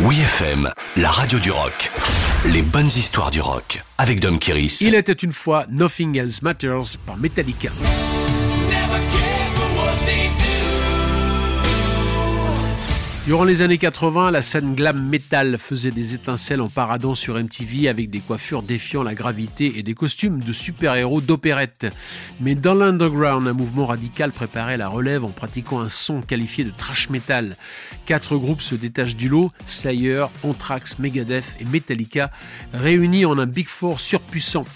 Oui FM, la radio du rock. Les bonnes histoires du rock avec Dom Kiris. Il était une fois Nothing Else Matters par Metallica. Durant les années 80, la scène glam metal faisait des étincelles en paradant sur MTV avec des coiffures défiant la gravité et des costumes de super-héros d'opérette. Mais dans l'underground, un mouvement radical préparait la relève en pratiquant un son qualifié de trash metal. Quatre groupes se détachent du lot, Slayer, Anthrax, Megadeth et Metallica, réunis en un Big Four surpuissant.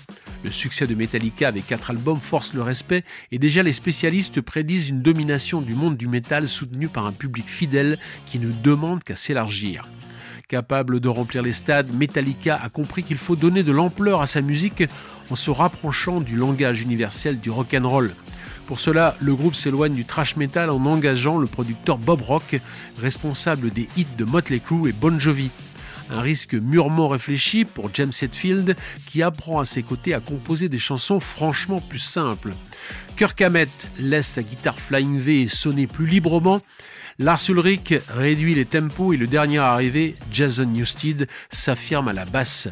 Le succès de Metallica avec quatre albums force le respect et déjà les spécialistes prédisent une domination du monde du métal soutenue par un public fidèle qui ne demande qu'à s'élargir. Capable de remplir les stades, Metallica a compris qu'il faut donner de l'ampleur à sa musique en se rapprochant du langage universel du rock and. Pour cela, le groupe s'éloigne du thrash metal en engageant le producteur Bob Rock, responsable des hits de Motley Crue et Bon Jovi. Un risque mûrement réfléchi pour James Hetfield qui apprend à ses côtés à composer des chansons franchement plus simples. Kirk Hammett laisse sa guitare Flying V sonner plus librement. Lars Ulrich réduit les tempos et le dernier arrivé, Jason Newsted, s'affirme à la basse.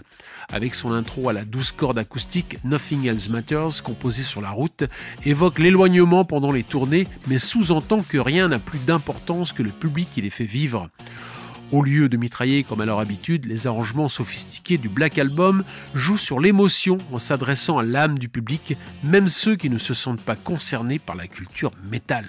Avec son intro à la douce corde acoustique, Nothing Else Matters, composé sur la route, évoque l'éloignement pendant les tournées, mais sous-entend que rien n'a plus d'importance que le public qui les fait vivre. Au lieu de mitrailler comme à leur habitude, les arrangements sophistiqués du Black Album jouent sur l'émotion en s'adressant à l'âme du public, même ceux qui ne se sentent pas concernés par la culture métal.